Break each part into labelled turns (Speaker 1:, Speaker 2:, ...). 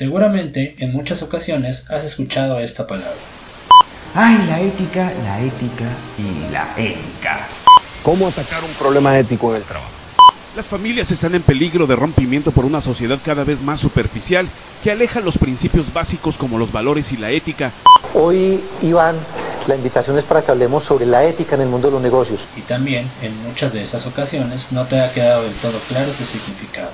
Speaker 1: Seguramente en muchas ocasiones has escuchado esta palabra.
Speaker 2: Ay, la ética, la ética y la ética.
Speaker 3: ¿Cómo atacar un problema ético en el trabajo?
Speaker 4: Las familias están en peligro de rompimiento por una sociedad cada vez más superficial que aleja los principios básicos como los valores y la ética.
Speaker 5: Hoy, Iván, la invitación es para que hablemos sobre la ética en el mundo de los negocios.
Speaker 1: Y también, en muchas de esas ocasiones, no te ha quedado del todo claro su significado.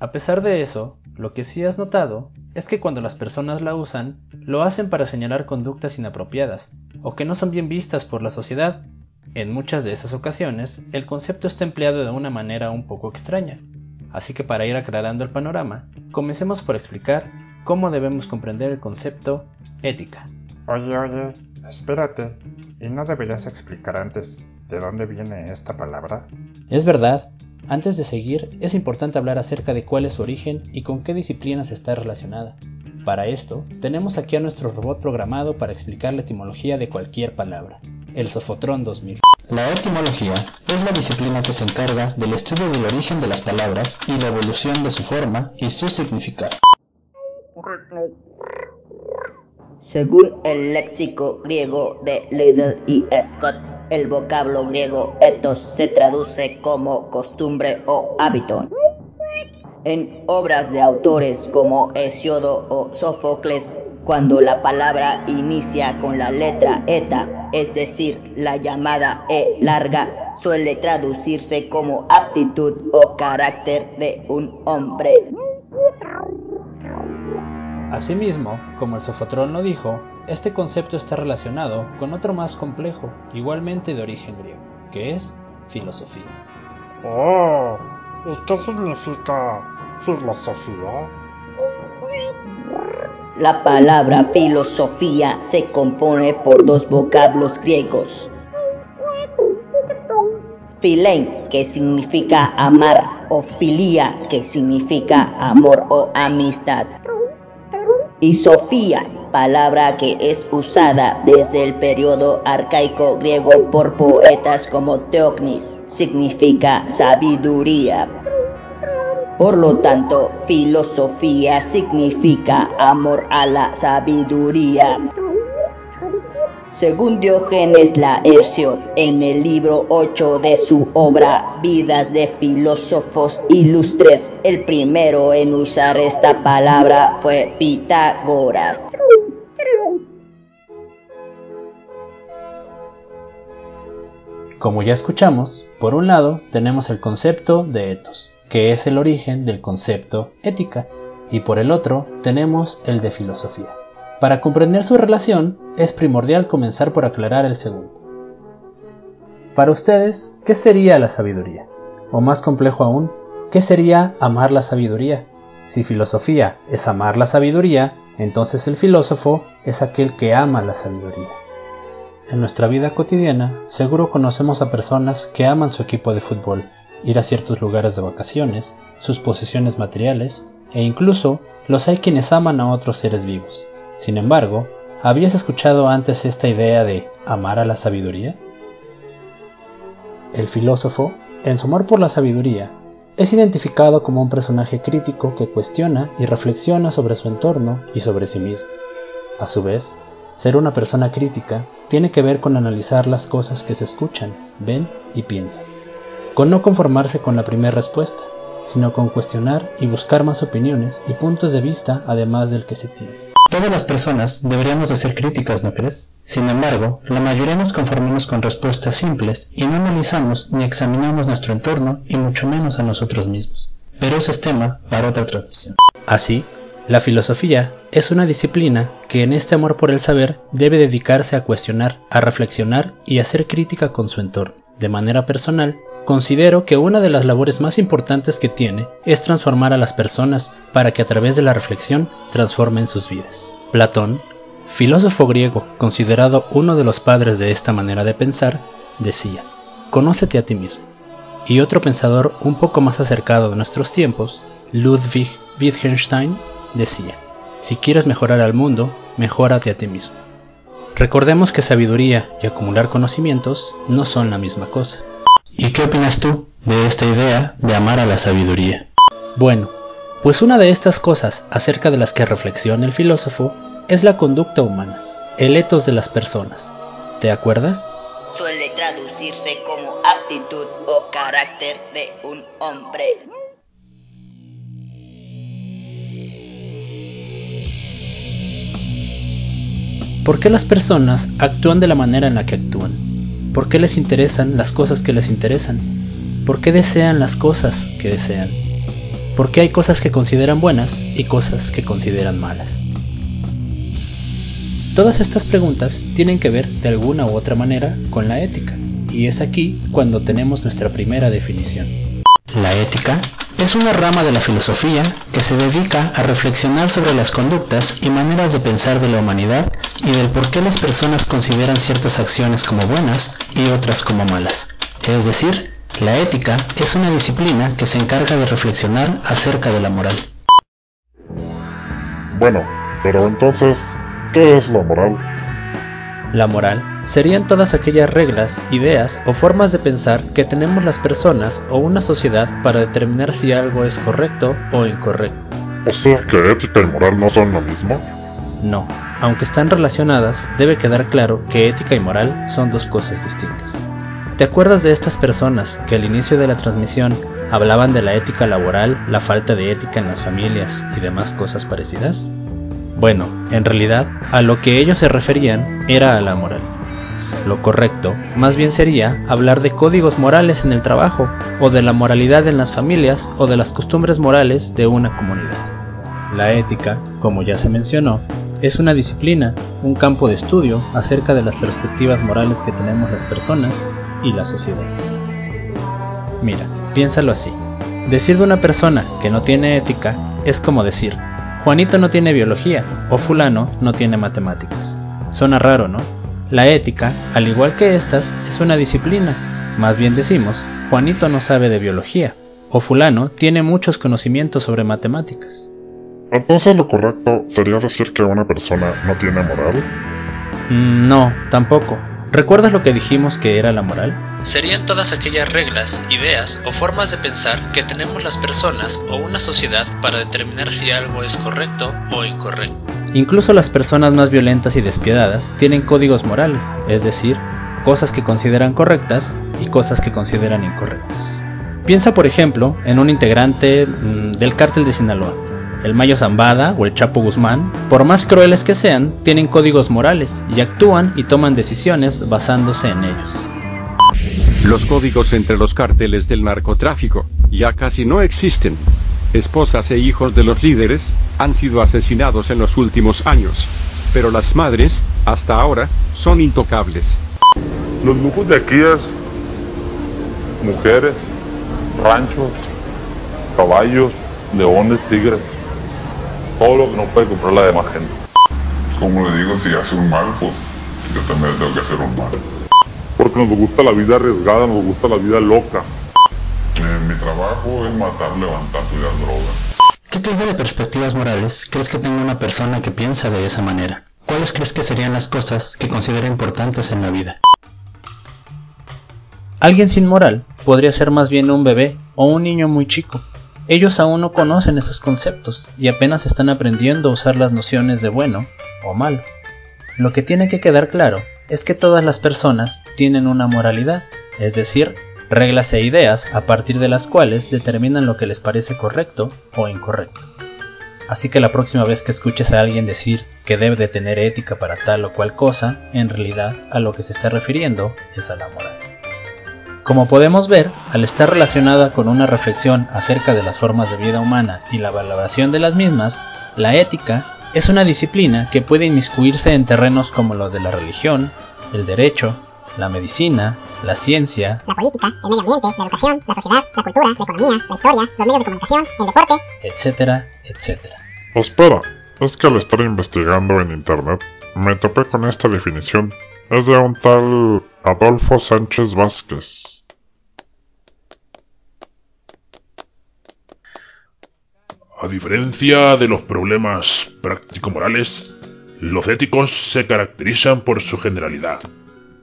Speaker 6: A pesar de eso, lo que sí has notado es que cuando las personas la usan, lo hacen para señalar conductas inapropiadas o que no son bien vistas por la sociedad. En muchas de esas ocasiones, el concepto está empleado de una manera un poco extraña. Así que para ir aclarando el panorama, comencemos por explicar cómo debemos comprender el concepto ética.
Speaker 7: Oye, oye, espérate, ¿y no deberías explicar antes de dónde viene esta palabra?
Speaker 6: Es verdad, antes de seguir, es importante hablar acerca de cuál es su origen y con qué disciplinas está relacionada. Para esto, tenemos aquí a nuestro robot programado para explicar la etimología de cualquier palabra, el Sofotron 2000.
Speaker 8: La etimología es la disciplina que se encarga del estudio del origen de las palabras y la evolución de su forma y su significado.
Speaker 9: Según el léxico griego de Liddell y Scott, el vocablo griego ethos se traduce como costumbre o hábito. En obras de autores como Hesiodo o Sófocles, cuando la palabra inicia con la letra eta, es decir, la llamada E larga, suele traducirse como aptitud o carácter de un hombre.
Speaker 6: Asimismo, como el Sofotrón lo dijo, este concepto está relacionado con otro más complejo, igualmente de origen griego, que es filosofía.
Speaker 7: Oh, ¿y qué significa filosofía?
Speaker 9: La palabra filosofía se compone por dos vocablos griegos. Philein, que significa amar, o filia, que significa amor o amistad. Y Sofía, palabra que es usada desde el periodo arcaico griego por poetas como Teognis, significa sabiduría. Por lo tanto, filosofía significa amor a la sabiduría. Según Diógenes Laercio, en el libro 8 de su obra Vidas de Filósofos Ilustres, el primero en usar esta palabra fue Pitágoras.
Speaker 6: Como ya escuchamos, por un lado tenemos el concepto de etos, que es el origen del concepto ética, y por el otro tenemos el de filosofía. Para comprender su relación, es primordial comenzar por aclarar el segundo. Para ustedes, ¿qué sería la sabiduría? O más complejo aún, ¿qué sería amar la sabiduría? Si filosofía es amar la sabiduría, entonces el filósofo es aquel que ama la sabiduría. En nuestra vida cotidiana, seguro conocemos a personas que aman su equipo de fútbol, ir a ciertos lugares de vacaciones, sus posesiones materiales, e incluso los hay quienes aman a otros seres vivos. Sin embargo, ¿habías escuchado antes esta idea de amar a la sabiduría? El filósofo, en su amor por la sabiduría, es identificado como un personaje crítico que cuestiona y reflexiona sobre su entorno y sobre sí mismo. A su vez, ser una persona crítica tiene que ver con analizar las cosas que se escuchan, ven y piensan, con no conformarse con la primera respuesta, sino con cuestionar y buscar más opiniones y puntos de vista además del que se tiene.
Speaker 8: Todas las personas deberíamos de ser críticas, ¿no crees? Sin embargo, la mayoría nos conformamos con respuestas simples y no analizamos ni examinamos nuestro entorno y mucho menos a nosotros mismos. Pero ese es tema para otra transmisión.
Speaker 6: Así, la filosofía es una disciplina que en este amor por el saber debe dedicarse a cuestionar, a reflexionar y a ser crítica con su entorno. De manera personal, Considero que una de las labores más importantes que tiene es transformar a las personas para que a través de la reflexión transformen sus vidas. Platón, filósofo griego considerado uno de los padres de esta manera de pensar, decía, Conócete a ti mismo. Y otro pensador un poco más acercado de nuestros tiempos, Ludwig Wittgenstein, decía, Si quieres mejorar al mundo, mejórate a ti mismo. Recordemos que sabiduría y acumular conocimientos no son la misma cosa.
Speaker 8: ¿Y qué opinas tú de esta idea de amar a la sabiduría?
Speaker 6: Bueno, Pues una de estas cosas acerca de las que reflexiona el filósofo es la conducta humana, el etos de las personas. ¿Te acuerdas?
Speaker 9: Suele traducirse como actitud o carácter de un hombre.
Speaker 6: ¿Por qué las personas actúan de la manera en la que actúan? ¿Por qué les interesan las cosas que les interesan? ¿Por qué desean las cosas que desean? ¿Por qué hay cosas que consideran buenas y cosas que consideran malas? Todas estas preguntas tienen que ver de alguna u otra manera con la ética, y es aquí cuando tenemos nuestra primera definición.
Speaker 8: La ética es una rama de la filosofía que se dedica a reflexionar sobre las conductas y maneras de pensar de la humanidad y del por qué las personas consideran ciertas acciones como buenas y otras como malas. Es decir, la ética es una disciplina que se encarga de reflexionar acerca de la moral.
Speaker 10: Bueno, pero entonces, ¿qué es la moral?
Speaker 6: La moral serían todas aquellas reglas, ideas o formas de pensar que tenemos las personas o una sociedad para determinar si algo es correcto o incorrecto.
Speaker 10: O sea que ética y moral no son lo mismo.
Speaker 6: No, aunque están relacionadas, debe quedar claro que ética y moral son dos cosas distintas. ¿Te acuerdas de estas personas que al inicio de la transmisión hablaban de la ética laboral, la falta de ética en las familias y demás cosas parecidas? Bueno, en realidad, a lo que ellos se referían era a la moral. Lo correcto, más bien sería hablar de códigos morales en el trabajo, o de la moralidad en las familias, o de las costumbres morales de una comunidad. La ética, como ya se mencionó, es una disciplina, un campo de estudio acerca de las perspectivas morales que tenemos las personas y la sociedad. Mira, piénsalo así. Decir de una persona que no tiene ética es como decir, Juanito no tiene biología o fulano no tiene matemáticas. Suena raro, ¿no? La ética, al igual que estas, es una disciplina. Más bien decimos, Juanito no sabe de biología o fulano tiene muchos conocimientos sobre matemáticas.
Speaker 10: Entonces lo correcto sería decir que una persona no tiene moral.
Speaker 6: Mm, no, tampoco. ¿Recuerdas lo que dijimos que era la moral? Serían todas aquellas reglas, ideas o formas de pensar que tenemos las personas o una sociedad para determinar si algo es correcto o incorrecto. Incluso las personas más violentas y despiadadas tienen códigos morales, es decir, cosas que consideran correctas y cosas que consideran incorrectas. Piensa por ejemplo en un integrante mm, del cártel de Sinaloa, el Mayo Zambada o el Chapo Guzmán, por más crueles que sean, tienen códigos morales y actúan y toman decisiones basándose en ellos.
Speaker 11: Los códigos entre los cárteles del narcotráfico ya casi no existen. Esposas e hijos de los líderes han sido asesinados en los últimos años, pero las madres, hasta ahora, son intocables.
Speaker 10: Los lujos de aquí es mujeres, ranchos, caballos, leones, tigres, todo lo que no puede comprar la demás gente.
Speaker 12: Como le digo, si hace un mal, pues yo también tengo que hacer un mal.
Speaker 10: Porque nos gusta la vida arriesgada, nos gusta la vida loca.
Speaker 12: Mi trabajo es matar, levantar droga.
Speaker 8: ¿Qué clase de perspectivas morales crees que tenga una persona que piensa de esa manera? ¿Cuáles crees que serían las cosas que considera importantes en la vida?
Speaker 6: Alguien sin moral podría ser más bien un bebé o un niño muy chico. Ellos aún no conocen esos conceptos y apenas están aprendiendo a usar las nociones de bueno o malo. Lo que tiene que quedar claro es que todas las personas tienen una moralidad, es decir, reglas e ideas a partir de las cuales determinan lo que les parece correcto o incorrecto. Así que la próxima vez que escuches a alguien decir que debe de tener ética para tal o cual cosa, en realidad a lo que se está refiriendo es a la moral. Como podemos ver, al estar relacionada con una reflexión acerca de las formas de vida humana y la valoración de las mismas, la ética es una disciplina que puede inmiscuirse en terrenos como los de la religión, el derecho, la medicina, la ciencia,
Speaker 13: la política, el medio ambiente, la educación, la sociedad, la cultura, la economía, la historia, los medios de comunicación, el deporte,
Speaker 6: etcétera, etcétera.
Speaker 10: Espera, es que al estar investigando en internet me topé con esta definición. Es de un tal Adolfo Sánchez Vázquez.
Speaker 14: A diferencia de los problemas práctico-morales, los éticos se caracterizan por su generalidad.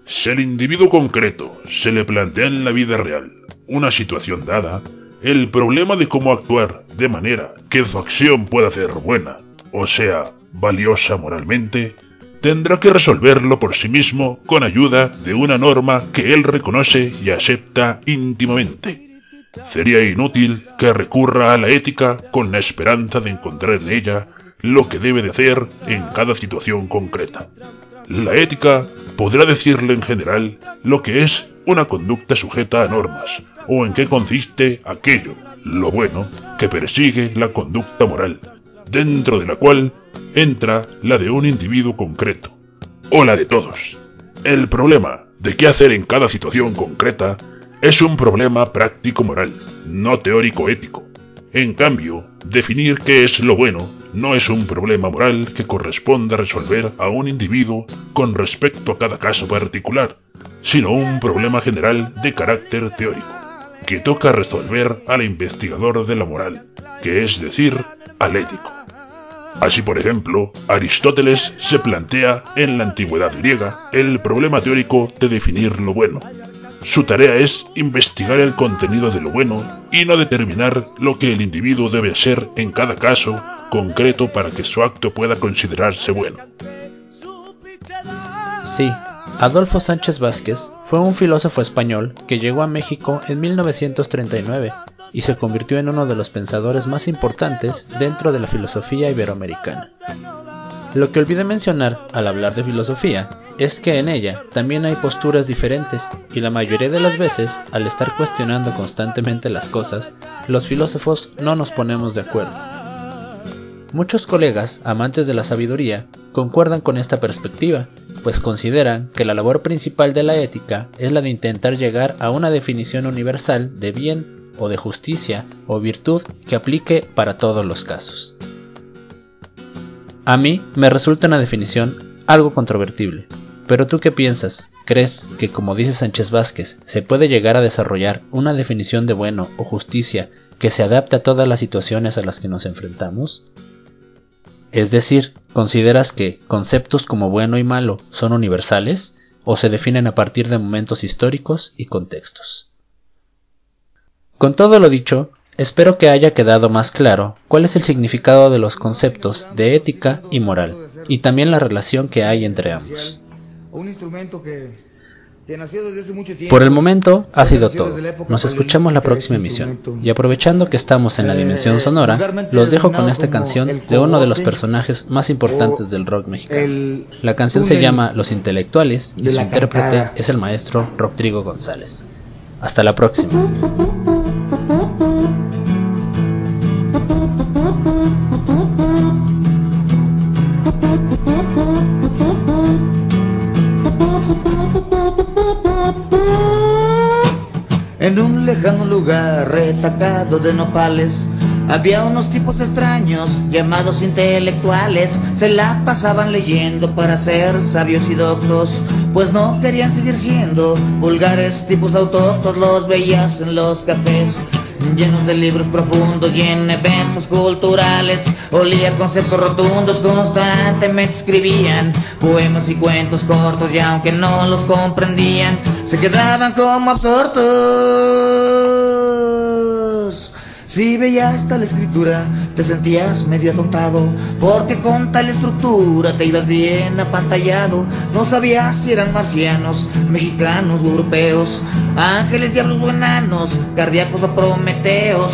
Speaker 14: Si al individuo concreto se le plantea en la vida real una situación dada, el problema de cómo actuar de manera que su acción pueda ser buena, o sea, valiosa moralmente, tendrá que resolverlo por sí mismo con ayuda de una norma que él reconoce y acepta íntimamente. Sería inútil que recurra a la ética con la esperanza de encontrar en ella lo que debe de hacer en cada situación concreta. La ética podrá decirle en general lo que es una conducta sujeta a normas, o en qué consiste aquello, lo bueno, que persigue la conducta moral, dentro de la cual entra la de un individuo concreto, o la de todos. El problema de qué hacer en cada situación concreta es un problema práctico-moral, no teórico-ético. En cambio, definir qué es lo bueno no es un problema moral que corresponda resolver a un individuo con respecto a cada caso particular, sino un problema general de carácter teórico, que toca resolver al investigador de la moral, que es decir, al ético. Así, por ejemplo, Aristóteles se plantea en la antigüedad griega el problema teórico de definir lo bueno. Su tarea es investigar el contenido de lo bueno y no determinar lo que el individuo debe ser en cada caso concreto para que su acto pueda considerarse bueno.
Speaker 6: Sí, Adolfo Sánchez Vázquez fue un filósofo español que llegó a México en 1939 y se convirtió en uno de los pensadores más importantes dentro de la filosofía iberoamericana. Lo que olvidé mencionar al hablar de filosofía es que en ella también hay posturas diferentes y la mayoría de las veces, al estar cuestionando constantemente las cosas, los filósofos no nos ponemos de acuerdo. Muchos colegas, amantes de la sabiduría, concuerdan con esta perspectiva, pues consideran que la labor principal de la ética es la de intentar llegar a una definición universal de bien o de justicia o virtud que aplique para todos los casos. A mí me resulta una definición algo controvertible, pero tú qué piensas? ¿Crees que, como dice Sánchez Vázquez, se puede llegar a desarrollar una definición de bueno o justicia que se adapte a todas las situaciones a las que nos enfrentamos? Es decir, ¿consideras que conceptos como bueno y malo son universales o se definen a partir de momentos históricos y contextos? Con todo lo dicho, espero que haya quedado más claro cuál es el significado de los conceptos de ética y moral, y también la relación que hay entre ambos. Por el momento ha sido todo. Nos escuchamos la próxima emisión. Y aprovechando que estamos en la dimensión sonora, los dejo con esta canción de uno de los personajes más importantes del rock mexicano. La canción se llama Los Intelectuales y su intérprete es el maestro Rodrigo González. Hasta la próxima.
Speaker 15: En un lejano lugar retacado de nopales había unos tipos extraños llamados intelectuales. Se la pasaban leyendo para ser sabios y doctos, pues no querían seguir siendo vulgares tipos autóctonos. Los veías en los cafés llenos de libros profundos y en eventos culturales. Olía conceptos rotundos, constantemente escribían poemas y cuentos cortos y aunque no los comprendían, se quedaban como absortos. Si veías tal escritura, te sentías medio atontado, porque con tal estructura te ibas bien apantallado. No sabías si eran marcianos, mexicanos o europeos, ángeles, diablos o enanos, cardíacos o prometeos.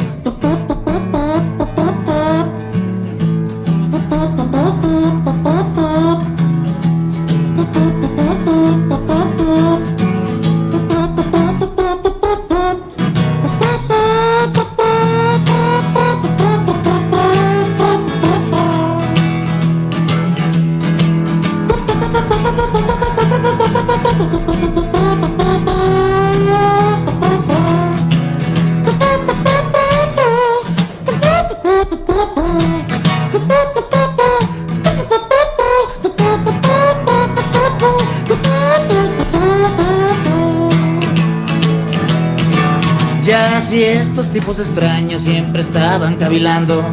Speaker 15: Extraños siempre estaban cavilando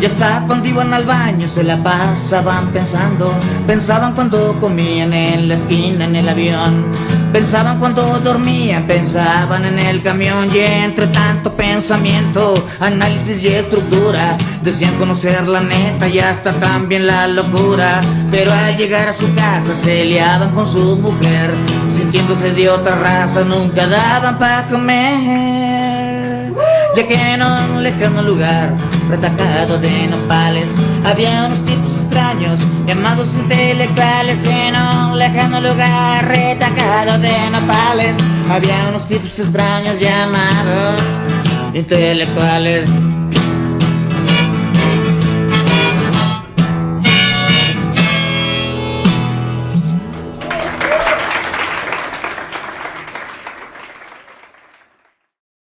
Speaker 15: Ya hasta cuando iban al baño se la pasaban pensando. Pensaban cuando comían en la esquina en el avión. Pensaban cuando dormían, pensaban en el camión. Y entre tanto pensamiento, análisis y estructura, decían conocer la neta y hasta también la locura. Pero al llegar a su casa se liaban con su mujer. Sintiéndose de otra raza, nunca daban para comer. Ya que en un lejano lugar, retacado de nopales, había unos tipos extraños llamados intelectuales. En un lejano lugar, retacado de nopales, había unos tipos extraños llamados intelectuales.